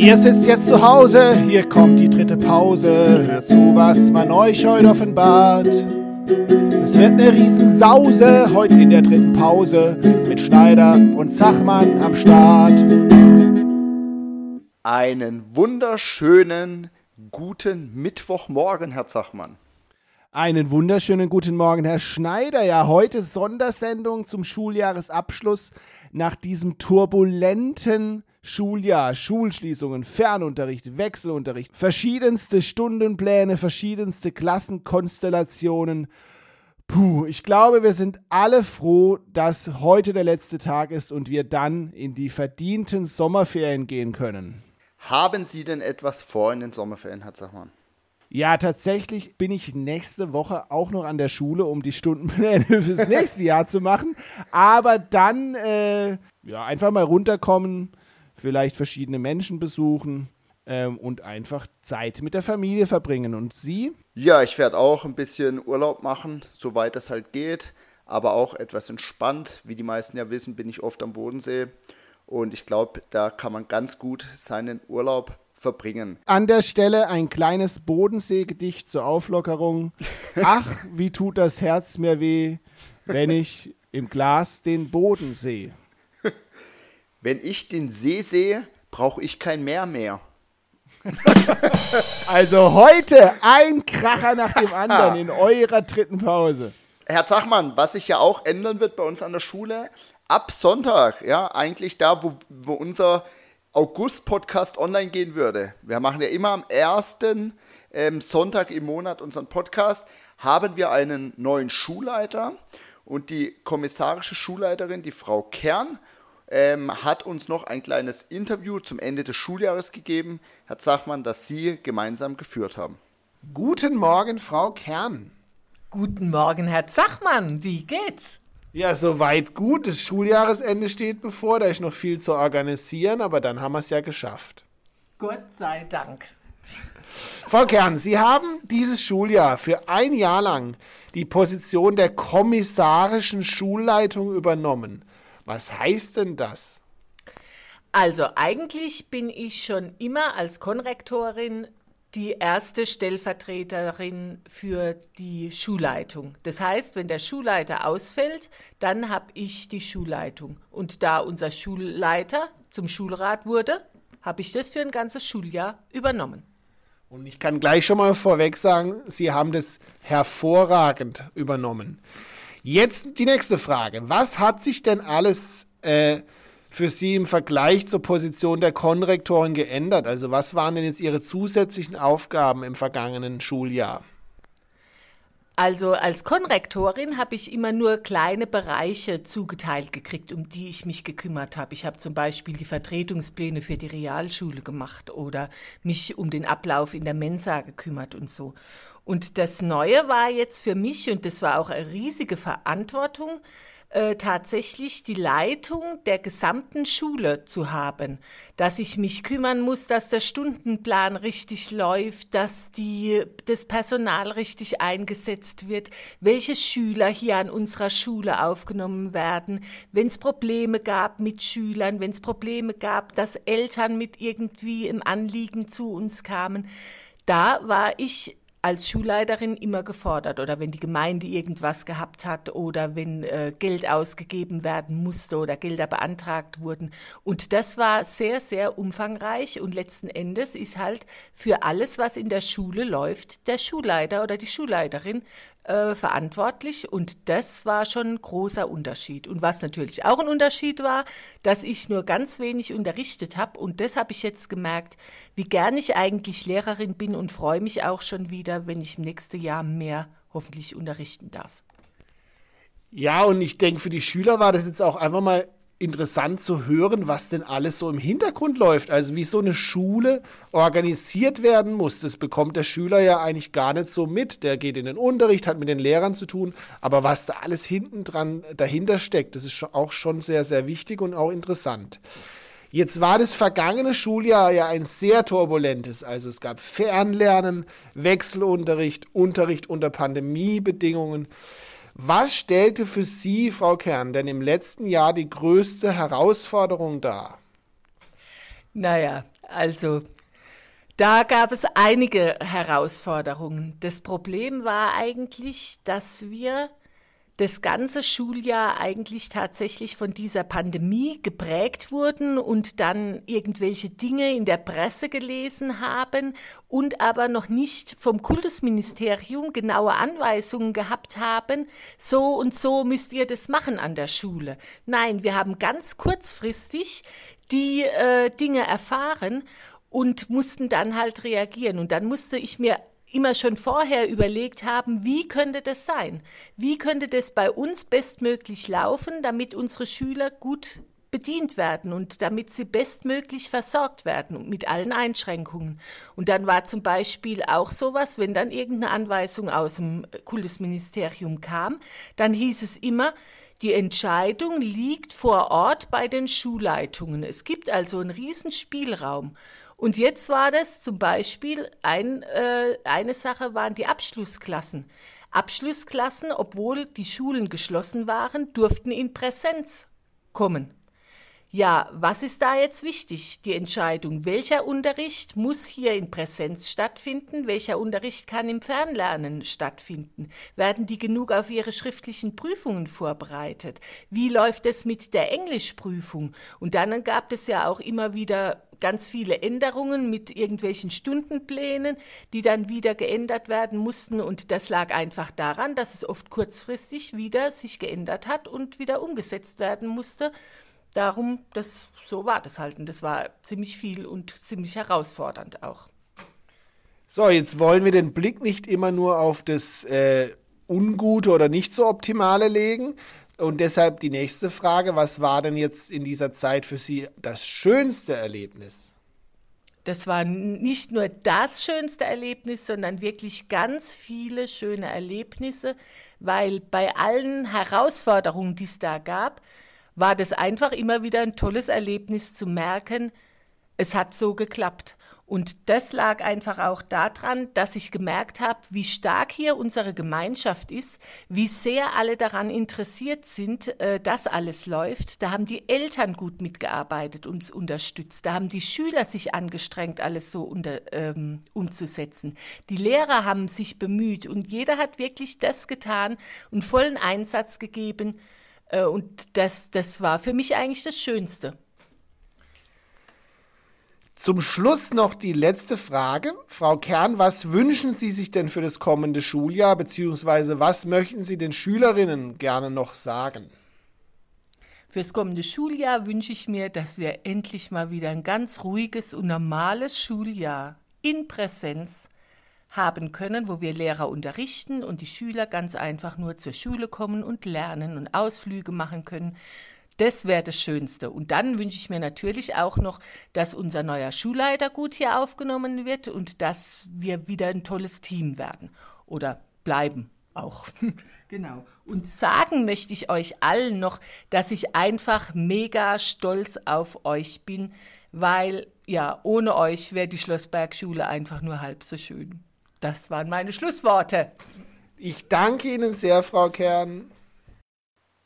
Ihr sitzt jetzt zu Hause, hier kommt die dritte Pause. Hört zu, was man euch heute offenbart. Es wird eine Riesensause heute in der dritten Pause mit Schneider und Zachmann am Start. Einen wunderschönen guten Mittwochmorgen, Herr Zachmann. Einen wunderschönen guten Morgen, Herr Schneider. Ja, heute Sondersendung zum Schuljahresabschluss nach diesem turbulenten Schuljahr, Schulschließungen, Fernunterricht, Wechselunterricht, verschiedenste Stundenpläne, verschiedenste Klassenkonstellationen. Puh, ich glaube, wir sind alle froh, dass heute der letzte Tag ist und wir dann in die verdienten Sommerferien gehen können. Haben Sie denn etwas vor in den Sommerferien, Herr Zachmann? Ja, tatsächlich bin ich nächste Woche auch noch an der Schule, um die Stundenpläne fürs nächste Jahr zu machen. Aber dann äh, ja, einfach mal runterkommen, vielleicht verschiedene Menschen besuchen ähm, und einfach Zeit mit der Familie verbringen. Und Sie? Ja, ich werde auch ein bisschen Urlaub machen, soweit das halt geht. Aber auch etwas entspannt. Wie die meisten ja wissen, bin ich oft am Bodensee. Und ich glaube, da kann man ganz gut seinen Urlaub verbringen. An der Stelle ein kleines Bodenseegedicht zur Auflockerung. Ach, wie tut das Herz mir weh, wenn ich im Glas den Boden sehe. Wenn ich den See sehe, brauche ich kein Meer mehr. also heute ein Kracher nach dem anderen in eurer dritten Pause. Herr Zachmann, was sich ja auch ändern wird bei uns an der Schule, ab Sonntag, ja, eigentlich da, wo, wo unser August-Podcast online gehen würde, wir machen ja immer am ersten ähm, Sonntag im Monat unseren Podcast, haben wir einen neuen Schulleiter und die kommissarische Schulleiterin, die Frau Kern, ähm, hat uns noch ein kleines Interview zum Ende des Schuljahres gegeben. Herr Zachmann, das Sie gemeinsam geführt haben. Guten Morgen, Frau Kern. Guten Morgen, Herr Zachmann. Wie geht's? Ja, soweit gut. Das Schuljahresende steht bevor. Da ist noch viel zu organisieren, aber dann haben wir es ja geschafft. Gott sei Dank. Frau Kern, Sie haben dieses Schuljahr für ein Jahr lang die Position der kommissarischen Schulleitung übernommen. Was heißt denn das? Also eigentlich bin ich schon immer als Konrektorin die erste Stellvertreterin für die Schulleitung. Das heißt, wenn der Schulleiter ausfällt, dann habe ich die Schulleitung. Und da unser Schulleiter zum Schulrat wurde, habe ich das für ein ganzes Schuljahr übernommen. Und ich kann gleich schon mal vorweg sagen, Sie haben das hervorragend übernommen. Jetzt die nächste Frage. Was hat sich denn alles äh, für Sie im Vergleich zur Position der Konrektorin geändert? Also was waren denn jetzt Ihre zusätzlichen Aufgaben im vergangenen Schuljahr? Also als Konrektorin habe ich immer nur kleine Bereiche zugeteilt gekriegt, um die ich mich gekümmert habe. Ich habe zum Beispiel die Vertretungspläne für die Realschule gemacht oder mich um den Ablauf in der Mensa gekümmert und so. Und das Neue war jetzt für mich, und das war auch eine riesige Verantwortung, äh, tatsächlich die Leitung der gesamten Schule zu haben, dass ich mich kümmern muss, dass der Stundenplan richtig läuft, dass die, das Personal richtig eingesetzt wird, welche Schüler hier an unserer Schule aufgenommen werden, wenn es Probleme gab mit Schülern, wenn es Probleme gab, dass Eltern mit irgendwie im Anliegen zu uns kamen. Da war ich als Schulleiterin immer gefordert oder wenn die Gemeinde irgendwas gehabt hat oder wenn äh, Geld ausgegeben werden musste oder Gelder beantragt wurden. Und das war sehr, sehr umfangreich und letzten Endes ist halt für alles, was in der Schule läuft, der Schulleiter oder die Schulleiterin äh, verantwortlich und das war schon ein großer Unterschied. Und was natürlich auch ein Unterschied war, dass ich nur ganz wenig unterrichtet habe und das habe ich jetzt gemerkt, wie gern ich eigentlich Lehrerin bin und freue mich auch schon wieder, wenn ich im nächsten Jahr mehr hoffentlich unterrichten darf. Ja, und ich denke, für die Schüler war das jetzt auch einfach mal interessant zu hören, was denn alles so im Hintergrund läuft. Also wie so eine Schule organisiert werden muss. Das bekommt der Schüler ja eigentlich gar nicht so mit. Der geht in den Unterricht, hat mit den Lehrern zu tun. Aber was da alles hinten dran dahinter steckt, das ist auch schon sehr, sehr wichtig und auch interessant. Jetzt war das vergangene Schuljahr ja ein sehr turbulentes. Also es gab Fernlernen, Wechselunterricht, Unterricht unter Pandemiebedingungen. Was stellte für Sie, Frau Kern, denn im letzten Jahr die größte Herausforderung dar? Naja, also da gab es einige Herausforderungen. Das Problem war eigentlich, dass wir das ganze Schuljahr eigentlich tatsächlich von dieser Pandemie geprägt wurden und dann irgendwelche Dinge in der Presse gelesen haben und aber noch nicht vom Kultusministerium genaue Anweisungen gehabt haben, so und so müsst ihr das machen an der Schule. Nein, wir haben ganz kurzfristig die äh, Dinge erfahren und mussten dann halt reagieren. Und dann musste ich mir immer schon vorher überlegt haben, wie könnte das sein? Wie könnte das bei uns bestmöglich laufen, damit unsere Schüler gut bedient werden und damit sie bestmöglich versorgt werden mit allen Einschränkungen. Und dann war zum Beispiel auch sowas, wenn dann irgendeine Anweisung aus dem Kultusministerium kam, dann hieß es immer, die Entscheidung liegt vor Ort bei den Schulleitungen. Es gibt also einen riesen Spielraum. Und jetzt war das zum Beispiel ein, äh, eine Sache waren die Abschlussklassen. Abschlussklassen, obwohl die Schulen geschlossen waren, durften in Präsenz kommen. Ja, was ist da jetzt wichtig? Die Entscheidung, welcher Unterricht muss hier in Präsenz stattfinden, welcher Unterricht kann im Fernlernen stattfinden? Werden die genug auf ihre schriftlichen Prüfungen vorbereitet? Wie läuft es mit der Englischprüfung? Und dann gab es ja auch immer wieder ganz viele Änderungen mit irgendwelchen Stundenplänen, die dann wieder geändert werden mussten. Und das lag einfach daran, dass es oft kurzfristig wieder sich geändert hat und wieder umgesetzt werden musste. Darum, das, so war das halt. Und das war ziemlich viel und ziemlich herausfordernd auch. So, jetzt wollen wir den Blick nicht immer nur auf das äh, Ungute oder nicht so Optimale legen, und deshalb die nächste Frage, was war denn jetzt in dieser Zeit für Sie das schönste Erlebnis? Das war nicht nur das schönste Erlebnis, sondern wirklich ganz viele schöne Erlebnisse, weil bei allen Herausforderungen, die es da gab, war das einfach immer wieder ein tolles Erlebnis zu merken, es hat so geklappt. Und das lag einfach auch daran, dass ich gemerkt habe, wie stark hier unsere Gemeinschaft ist, wie sehr alle daran interessiert sind, äh, dass alles läuft. Da haben die Eltern gut mitgearbeitet, uns unterstützt. Da haben die Schüler sich angestrengt, alles so unter, ähm, umzusetzen. Die Lehrer haben sich bemüht und jeder hat wirklich das getan und vollen Einsatz gegeben. Äh, und das, das war für mich eigentlich das Schönste. Zum Schluss noch die letzte Frage. Frau Kern, was wünschen Sie sich denn für das kommende Schuljahr, beziehungsweise was möchten Sie den Schülerinnen gerne noch sagen? Fürs kommende Schuljahr wünsche ich mir, dass wir endlich mal wieder ein ganz ruhiges und normales Schuljahr in Präsenz haben können, wo wir Lehrer unterrichten und die Schüler ganz einfach nur zur Schule kommen und lernen und Ausflüge machen können, das wäre das Schönste. Und dann wünsche ich mir natürlich auch noch, dass unser neuer Schulleiter gut hier aufgenommen wird und dass wir wieder ein tolles Team werden oder bleiben auch. genau. Und sagen möchte ich euch allen noch, dass ich einfach mega stolz auf euch bin, weil ja, ohne euch wäre die Schlossbergschule einfach nur halb so schön. Das waren meine Schlussworte. Ich danke Ihnen sehr, Frau Kern.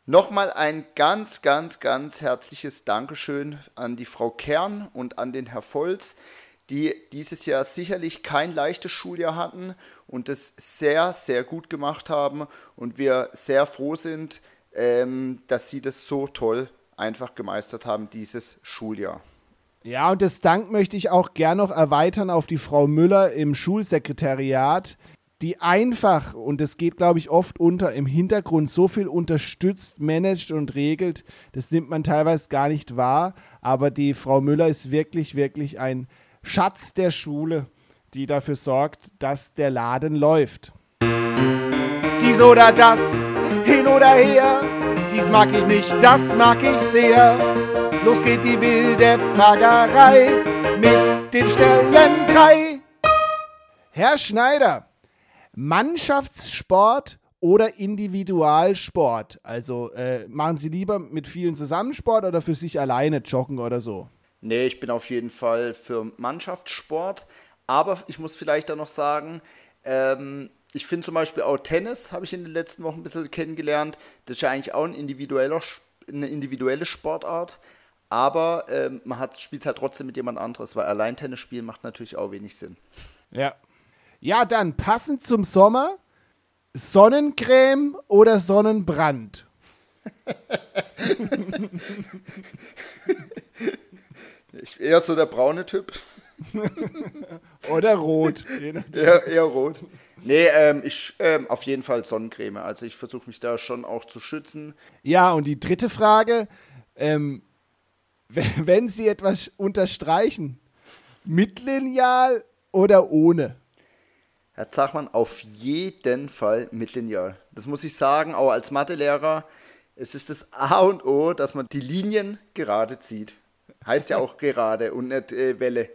Nochmal ein ganz, ganz, ganz herzliches Dankeschön an die Frau Kern und an den Herr Volz, die dieses Jahr sicherlich kein leichtes Schuljahr hatten und es sehr, sehr gut gemacht haben und wir sehr froh sind, ähm, dass sie das so toll einfach gemeistert haben, dieses Schuljahr. Ja, und das Dank möchte ich auch gern noch erweitern auf die Frau Müller im Schulsekretariat, die einfach, und das geht, glaube ich, oft unter, im Hintergrund so viel unterstützt, managt und regelt, das nimmt man teilweise gar nicht wahr. Aber die Frau Müller ist wirklich, wirklich ein Schatz der Schule, die dafür sorgt, dass der Laden läuft. Dies oder das, hin oder her, dies mag ich nicht, das mag ich sehr. Los geht die wilde Fragerei mit den Stellen drei. Herr Schneider, Mannschaftssport oder Individualsport? Also äh, machen Sie lieber mit vielen Zusammensport oder für sich alleine joggen oder so? Nee, ich bin auf jeden Fall für Mannschaftssport. Aber ich muss vielleicht da noch sagen, ähm, ich finde zum Beispiel auch Tennis, habe ich in den letzten Wochen ein bisschen kennengelernt. Das ist ja eigentlich auch ein individueller, eine individuelle Sportart. aber ähm, man hat, spielt halt trotzdem mit jemand anderes, weil allein Tennis spielen macht natürlich auch wenig Sinn. Ja. Ja, dann passend zum Sommer Sonnencreme oder Sonnenbrand? ich eher so der braune Typ. oder rot. eher, eher rot. Nee, ähm, ich ähm, auf jeden Fall Sonnencreme. Also ich versuche mich da schon auch zu schützen. Ja, und die dritte Frage, ähm, wenn Sie etwas unterstreichen, mit Lineal oder ohne? Herr Zachmann, auf jeden Fall mit Lineal. Das muss ich sagen, auch als Mathelehrer. Es ist das A und O, dass man die Linien gerade zieht. Heißt ja auch gerade und nicht äh, Welle.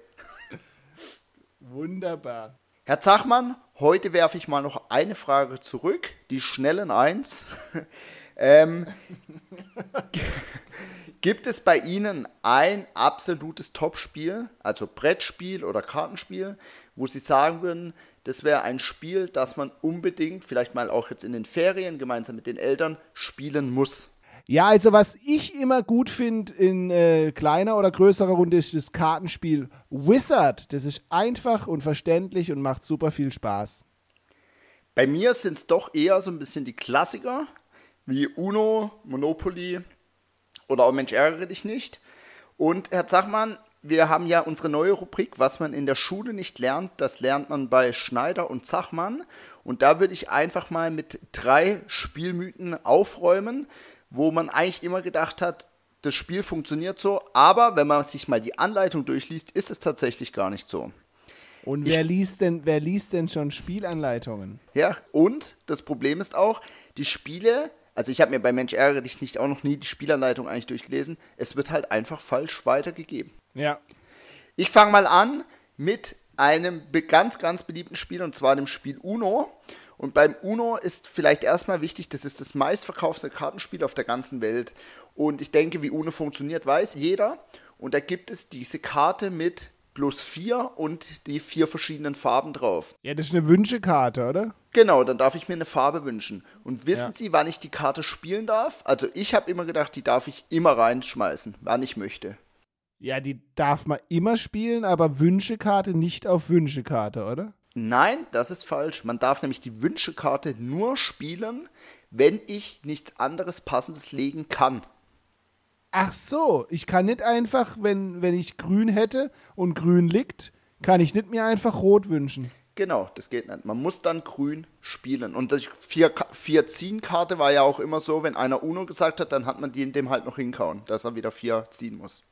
Wunderbar. Herr Zachmann, heute werfe ich mal noch eine Frage zurück. Die schnellen Eins. ähm, gibt es bei Ihnen ein absolutes Topspiel, also Brettspiel oder Kartenspiel, wo Sie sagen würden, das wäre ein Spiel, das man unbedingt, vielleicht mal auch jetzt in den Ferien gemeinsam mit den Eltern, spielen muss. Ja, also was ich immer gut finde in äh, kleiner oder größerer Runde ist das Kartenspiel Wizard. Das ist einfach und verständlich und macht super viel Spaß. Bei mir sind es doch eher so ein bisschen die Klassiker, wie Uno, Monopoly oder auch Mensch ärgere dich nicht. Und Herr Zachmann, wir haben ja unsere neue Rubrik, was man in der Schule nicht lernt, das lernt man bei Schneider und Zachmann. Und da würde ich einfach mal mit drei Spielmythen aufräumen, wo man eigentlich immer gedacht hat, das Spiel funktioniert so, aber wenn man sich mal die Anleitung durchliest, ist es tatsächlich gar nicht so. Und wer ich, liest denn, wer liest denn schon Spielanleitungen? Ja, und das Problem ist auch, die Spiele also ich habe mir bei Mensch ärgere dich nicht auch noch nie die Spielanleitung eigentlich durchgelesen. Es wird halt einfach falsch weitergegeben. Ja. Ich fange mal an mit einem ganz, ganz beliebten Spiel und zwar dem Spiel Uno. Und beim Uno ist vielleicht erstmal wichtig, das ist das meistverkaufte Kartenspiel auf der ganzen Welt. Und ich denke, wie Uno funktioniert, weiß jeder. Und da gibt es diese Karte mit plus vier und die vier verschiedenen Farben drauf. Ja, das ist eine Wünschekarte, oder? Genau, dann darf ich mir eine Farbe wünschen. Und wissen ja. Sie, wann ich die Karte spielen darf? Also ich habe immer gedacht, die darf ich immer reinschmeißen, wann ich möchte. Ja, die darf man immer spielen, aber Wünschekarte nicht auf Wünschekarte, oder? Nein, das ist falsch. Man darf nämlich die Wünschekarte nur spielen, wenn ich nichts anderes Passendes legen kann. Ach so, ich kann nicht einfach, wenn, wenn ich grün hätte und grün liegt, kann ich nicht mir einfach rot wünschen. Genau, das geht nicht. Man muss dann grün spielen. Und die vier, vier Ziehen-Karte war ja auch immer so, wenn einer Uno gesagt hat, dann hat man die in dem halt noch hinkauen, dass er wieder vier ziehen muss.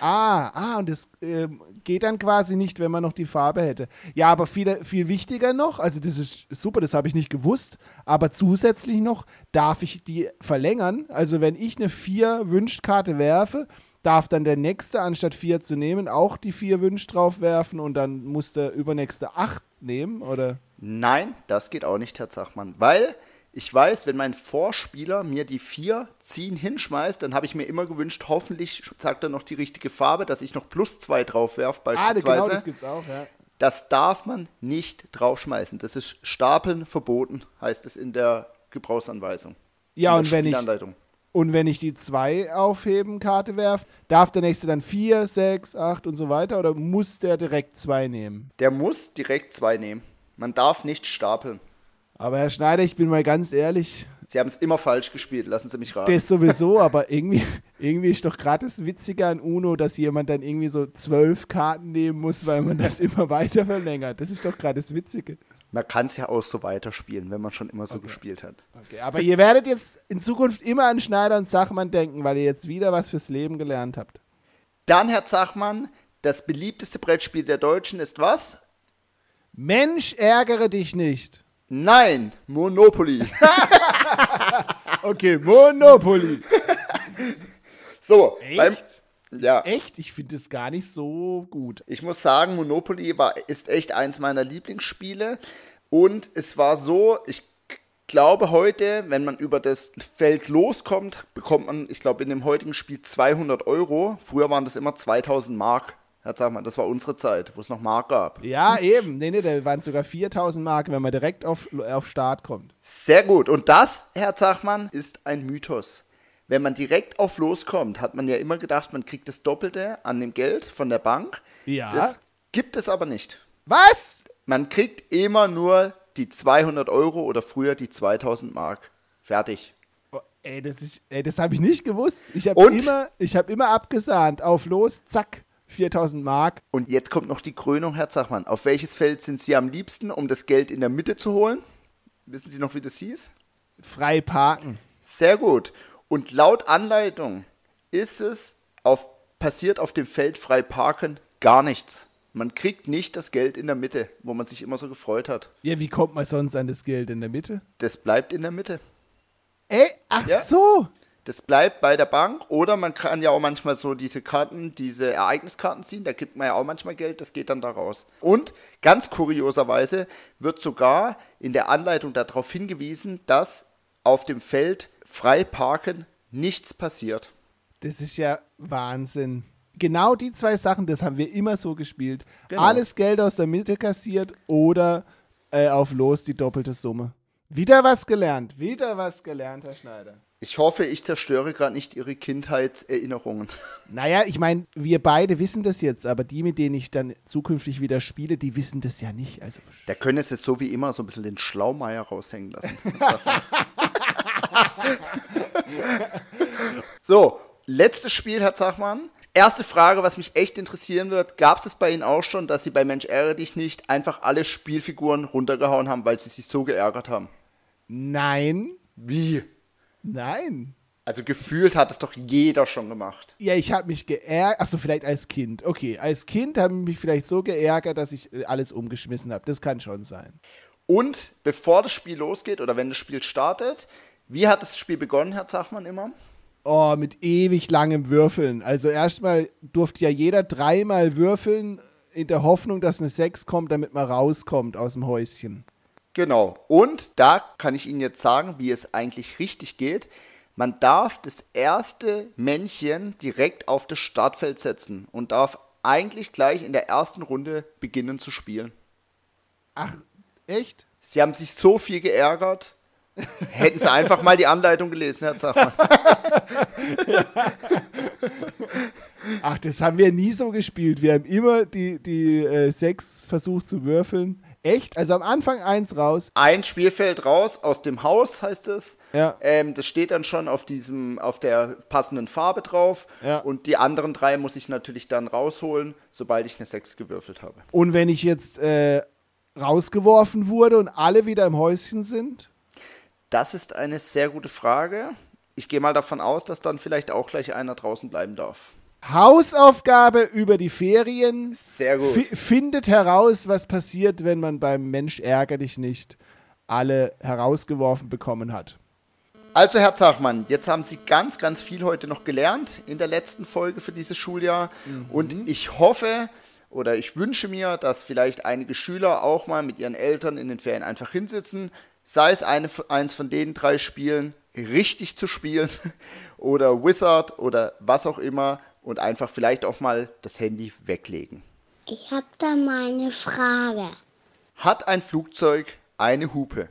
Ah, ah, und das äh, geht dann quasi nicht, wenn man noch die Farbe hätte. Ja, aber viel, viel wichtiger noch, also das ist super, das habe ich nicht gewusst, aber zusätzlich noch darf ich die verlängern. Also wenn ich eine vier Wünschkarte werfe, darf dann der nächste, anstatt vier zu nehmen, auch die vier Wünsch drauf werfen und dann muss der übernächste acht nehmen, oder? Nein, das geht auch nicht, Herr Zachmann, weil ich weiß, wenn mein Vorspieler mir die vier ziehen hinschmeißt, dann habe ich mir immer gewünscht, hoffentlich sagt er noch die richtige Farbe, dass ich noch plus zwei drauf werfe, beispielsweise. Ah, genau, das gibt's auch, ja. Das darf man nicht draufschmeißen. Das ist Stapeln verboten, heißt es in der Gebrauchsanweisung. Ja, und wenn ich und wenn ich die zwei aufheben Karte werfe, darf der nächste dann vier, sechs, acht und so weiter oder muss der direkt zwei nehmen? Der muss direkt zwei nehmen. Man darf nicht stapeln. Aber Herr Schneider, ich bin mal ganz ehrlich. Sie haben es immer falsch gespielt, lassen Sie mich raten. Das sowieso, aber irgendwie, irgendwie ist doch gerade das Witzige an UNO, dass jemand dann irgendwie so zwölf Karten nehmen muss, weil man das immer weiter verlängert. Das ist doch gerade das Witzige. Man kann es ja auch so weiterspielen, wenn man schon immer so okay. gespielt hat. Okay, aber ihr werdet jetzt in Zukunft immer an Schneider und Zachmann denken, weil ihr jetzt wieder was fürs Leben gelernt habt. Dann, Herr Zachmann, das beliebteste Brettspiel der Deutschen ist was? Mensch, ärgere dich nicht. Nein, Monopoly. okay, Monopoly. so, Echt? Beim, ja. Echt? Ich finde es gar nicht so gut. Ich muss sagen, Monopoly war, ist echt eins meiner Lieblingsspiele. Und es war so, ich glaube heute, wenn man über das Feld loskommt, bekommt man, ich glaube, in dem heutigen Spiel 200 Euro. Früher waren das immer 2000 Mark. Ja, sag mal, das war unsere Zeit, wo es noch Mark gab. Ja, eben. Nee, nee, da waren sogar 4000 Mark, wenn man direkt auf, auf Start kommt. Sehr gut. Und das, Herr Zachmann, ist ein Mythos. wenn man direkt auf loskommt, hat man ja immer gedacht, man kriegt das Doppelte an dem Geld von der Bank. Ja. Das gibt es aber nicht. Was? Man kriegt immer nur die 200 Euro oder früher die 2000 Mark. Fertig. Oh, ey, das, ist- ey, das habe ich nicht gewusst. Ich habe immer, ich hab immer abgesahnt. Auf los, zack, 4000 Mark. Und jetzt kommt noch die Krönung, Herr Zachmann. Auf welches Feld sind Sie am liebsten, um das Geld in der Mitte zu holen? Wissen Sie noch, wie das hieß? Frei parken. Sehr gut. Und laut Anleitung ist es auf, passiert auf dem Feld frei parken gar nichts. Man kriegt nicht das Geld in der Mitte, wo man sich immer so gefreut hat. Ja, wie kommt man sonst an das Geld in der Mitte? Das bleibt in der Mitte. Ey, ach Ja. so. Das bleibt bei der Bank oder man kann ja auch manchmal so diese Karten, diese Ereigniskarten ziehen, da gibt man ja auch manchmal Geld, das geht dann da raus. Und ganz kurioserweise wird sogar in der Anleitung darauf hingewiesen, dass auf dem Feld frei parken nichts passiert. Das ist ja Wahnsinn. Genau die zwei Sachen, das haben wir immer so gespielt. Genau. Alles Geld aus der Mitte kassiert oder äh, auf los die doppelte Summe. Wieder was gelernt. Wieder was gelernt, Herr Schneider. Ich hoffe, ich zerstöre gerade nicht Ihre Kindheitserinnerungen. Naja, ich meine, wir beide wissen das jetzt, aber die, mit denen ich dann zukünftig wieder spiele, die wissen das ja nicht. Also, Da können es jetzt so wie immer so ein bisschen den Schlaumeier raushängen lassen. so, letztes Spiel, Herr Zachmann. Erste Frage, was mich echt interessieren wird. Gab es bei Ihnen auch schon, dass Sie bei Mensch ärgere dich nicht einfach alle Spielfiguren runtergehauen haben, weil sie sich so geärgert haben? nein, Wie? Nein. Also gefühlt hat es doch jeder schon gemacht. Ja, ich habe mich geärgert. Achso, vielleicht als Kind. Okay, als Kind habe ich mich vielleicht so geärgert, dass ich äh, alles umgeschmissen habe. Das kann schon sein. Und bevor das Spiel losgeht oder wenn das Spiel startet, wie hat das Spiel begonnen, Herr Zachmann, immer? Oh, mit ewig langem Würfeln. Also erstmal durfte ja jeder dreimal würfeln, in der Hoffnung, dass eine 6 kommt, damit man rauskommt aus dem Häuschen. Genau. Und da kann ich Ihnen jetzt sagen, wie es eigentlich richtig geht. Man darf das erste Männchen direkt auf das Startfeld setzen und darf eigentlich gleich in der ersten Runde beginnen zu spielen. Ach, echt? Sie haben sich so viel geärgert. Hätten Sie einfach mal die Anleitung gelesen, Herr Zachmann. Ach, das haben wir nie so gespielt. Wir haben immer die, die äh, 6 versucht zu würfeln. Echt? Also am Anfang eins raus. Ein Spielfeld raus aus dem Haus, heißt es. Ja. Ähm, das steht dann schon auf diesem, auf der passenden Farbe drauf. Ja. Und die anderen drei muss ich natürlich dann rausholen, sobald ich eine 6 gewürfelt habe. Und wenn ich jetzt äh, rausgeworfen wurde und alle wieder im Häuschen sind? Das ist eine sehr gute Frage. Ich gehe mal davon aus, dass dann vielleicht auch gleich einer draußen bleiben darf. Hausaufgabe über die Ferien. Sehr gut. Fi- findet heraus, was passiert, wenn man beim Mensch ärger dich nicht alle herausgeworfen bekommen hat. Also, Herr Zachmann, jetzt haben Sie ganz, ganz viel heute noch gelernt in der letzten Folge für dieses Schuljahr. Und ich hoffe oder ich wünsche mir, dass vielleicht einige Schüler auch mal mit ihren Eltern in den Ferien einfach hinsitzen, sei es eine, eins von den drei Spielen richtig zu spielen oder Wizard oder was auch immer und einfach vielleicht auch mal das Handy weglegen. Ich habe da mal eine Frage. Hat ein Flugzeug eine Hupe?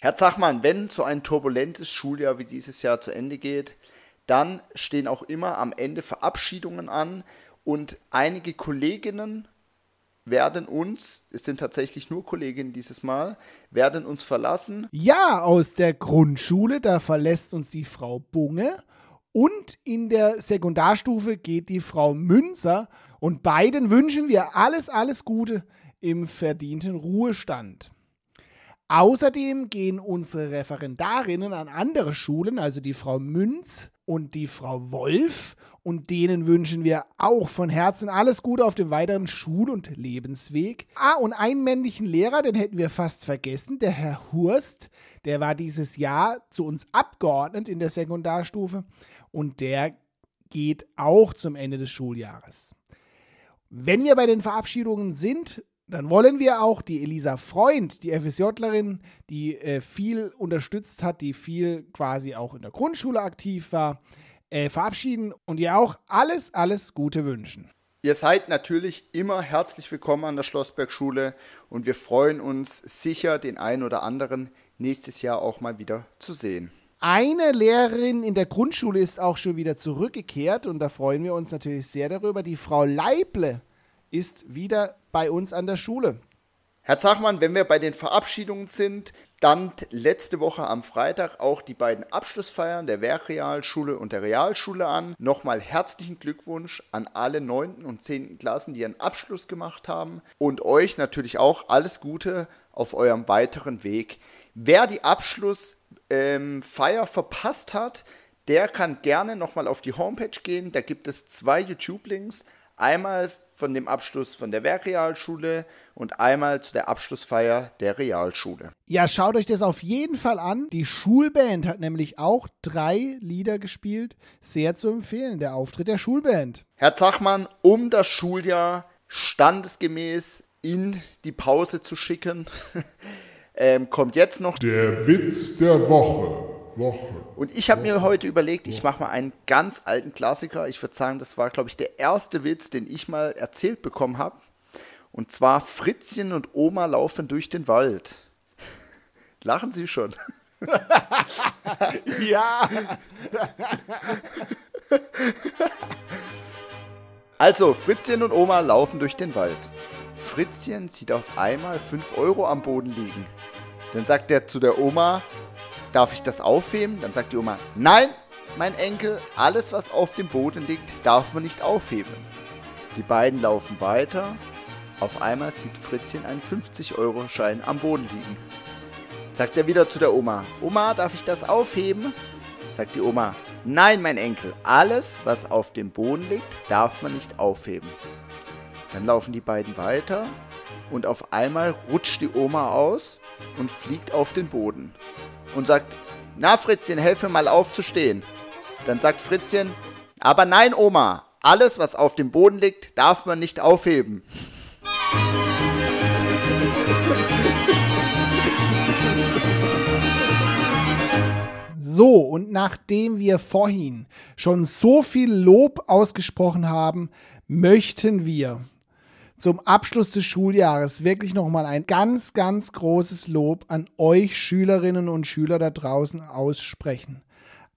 Herr Zachmann, wenn so ein turbulentes Schuljahr wie dieses Jahr zu Ende geht, dann stehen auch immer am Ende Verabschiedungen an und einige Kolleginnen werden uns, es sind tatsächlich nur Kolleginnen dieses Mal, werden uns verlassen. Ja, aus der Grundschule, da verlässt uns die Frau Bunge und in der Sekundarstufe geht die Frau Münzer und beiden wünschen wir alles, alles Gute im verdienten Ruhestand. Außerdem gehen unsere Referendarinnen an andere Schulen, also die Frau Münz und die Frau Wolf. Und denen wünschen wir auch von Herzen alles Gute auf dem weiteren Schul- und Lebensweg. Ah, und einen männlichen Lehrer, den hätten wir fast vergessen, der Herr Hurst. Der war dieses Jahr zu uns abgeordnet in der Sekundarstufe. Und der geht auch zum Ende des Schuljahres. Wenn wir bei den Verabschiedungen sind, dann wollen wir auch die Elisa Freund, die FSJlerin, die äh, viel unterstützt hat, die viel quasi auch in der Grundschule aktiv war, äh, verabschieden und ihr auch alles, alles Gute wünschen. Ihr seid natürlich immer herzlich willkommen an der Schlossbergschule und wir freuen uns sicher, den einen oder anderen nächstes Jahr auch mal wieder zu sehen. Eine Lehrerin in der Grundschule ist auch schon wieder zurückgekehrt und da freuen wir uns natürlich sehr darüber. Die Frau Leible ist wieder bei uns an der Schule. Herr Zachmann, wenn wir bei den Verabschiedungen sind, dann letzte Woche am Freitag auch die beiden Abschlussfeiern der Werkrealschule und der Realschule an. Nochmal herzlichen Glückwunsch an alle 9. und 10. Klassen, die ihren Abschluss gemacht haben. Und euch natürlich auch alles Gute auf eurem weiteren Weg. Wer die Abschlussfeier ähm, verpasst hat, der kann gerne nochmal auf die Homepage gehen. Da gibt es zwei YouTube-Links. Einmal von dem Abschluss von der Werkrealschule und einmal zu der Abschlussfeier der Realschule. Ja, schaut euch das auf jeden Fall an. Die Schulband hat nämlich auch drei Lieder gespielt. Sehr zu empfehlen, der Auftritt der Schulband. Herr Zachmann, um das Schuljahr standesgemäß in die Pause zu schicken, ähm, kommt jetzt noch der Witz der Woche. Woche. Und ich habe mir heute überlegt, ich mache mal einen ganz alten Klassiker. Ich würde sagen, das war, glaube ich, der erste Witz, den ich mal erzählt bekommen habe. Und zwar Fritzchen und Oma laufen durch den Wald. Lachen Sie schon. ja. Also, Fritzchen und Oma laufen durch den Wald. Fritzchen sieht auf einmal 5 Euro am Boden liegen. Dann sagt er zu der Oma, darf ich das aufheben? Dann sagt die Oma, nein, mein Enkel, alles was auf dem Boden liegt, darf man nicht aufheben. Die beiden laufen weiter. Auf einmal sieht Fritzchen einen 50-Euro-Schein am Boden liegen. Sagt er wieder zu der Oma, Oma, darf ich das aufheben? Sagt die Oma, nein, mein Enkel, alles was auf dem Boden liegt, darf man nicht aufheben. Dann laufen die beiden weiter und auf einmal rutscht die Oma aus und fliegt auf den Boden und sagt, na Fritzchen, helf mir mal aufzustehen. Dann sagt Fritzchen, aber nein, Oma, alles, was auf dem Boden liegt, darf man nicht aufheben. So, und nachdem wir vorhin schon so viel Lob ausgesprochen haben, möchten wir zum Abschluss des Schuljahres wirklich nochmal ein ganz, ganz großes Lob an euch Schülerinnen und Schüler da draußen aussprechen.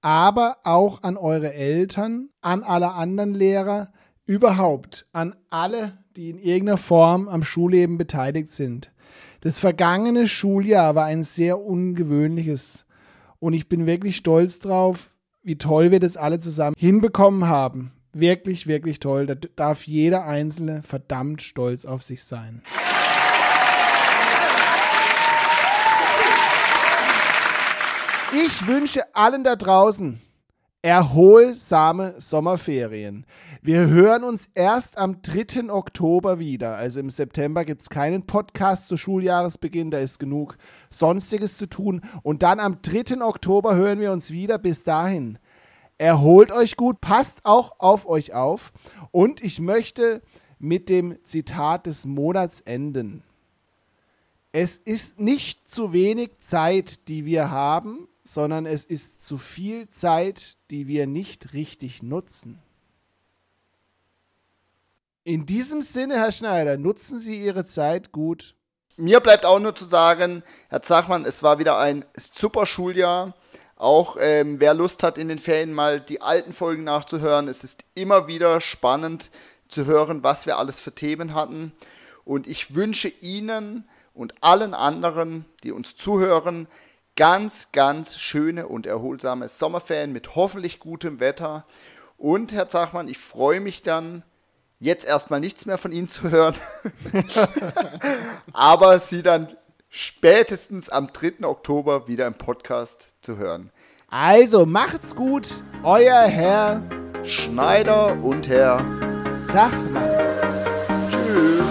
Aber auch an eure Eltern, an alle anderen Lehrer, überhaupt an alle, die in irgendeiner Form am Schulleben beteiligt sind. Das vergangene Schuljahr war ein sehr ungewöhnliches und ich bin wirklich stolz drauf, wie toll wir das alle zusammen hinbekommen haben. Wirklich, wirklich toll. Da darf jeder Einzelne verdammt stolz auf sich sein. Ich wünsche allen da draußen erholsame Sommerferien. Wir hören uns erst am 3. Oktober wieder. Also im September gibt es keinen Podcast zu Schuljahresbeginn, da ist genug Sonstiges zu tun. Und dann am 3. Oktober hören wir uns wieder. Bis dahin erholt euch gut, passt auch auf euch auf. Und ich möchte mit dem Zitat des Monats enden. Es ist nicht zu wenig Zeit, die wir haben, sondern es ist zu viel Zeit, die wir nicht richtig nutzen. In diesem Sinne, Herr Schneider, nutzen Sie Ihre Zeit gut. Mir bleibt auch nur zu sagen, Herr Zachmann, es war wieder ein super Schuljahr. Auch ähm, wer Lust hat, in den Ferien mal die alten Folgen nachzuhören, es ist immer wieder spannend zu hören, was wir alles für Themen hatten. Und ich wünsche Ihnen und allen anderen, die uns zuhören, ganz, ganz schöne und erholsame Sommerferien mit hoffentlich gutem Wetter. Und Herr Zachmann, ich freue mich dann, jetzt erstmal nichts mehr von Ihnen zu hören, aber Sie dann spätestens am 3. Oktober wieder im Podcast zu hören. Also macht's gut, euer Herr Schneider und Herr Sachmann. Tschüss.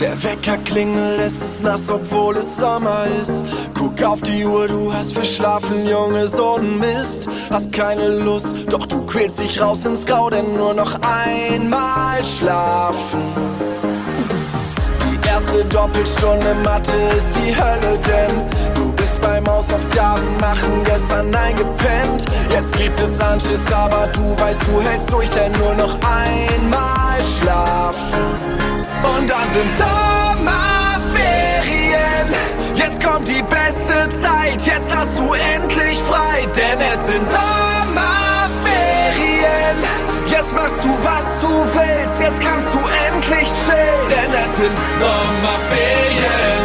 Der Wecker klingelt, es ist nass, obwohl es Sommer ist. Guck auf die Uhr, du hast verschlafen, Junge, so ein Mist. Hast keine Lust, doch du quälst dich raus ins Grau, denn nur noch einmal schlafen Doppelstunde Mathe ist die Hölle, denn du bist beim Hausaufgaben machen gestern eingepennt. Jetzt gibt es Anschiss, aber du weißt, du hältst durch, denn nur noch einmal schlafen. Und dann sind Sommerferien. Jetzt kommt die beste Zeit, jetzt hast du endlich frei, denn es sind Sommerferien. Jetzt machst du, was du willst, jetzt kannst du endlich sind Sommerferien.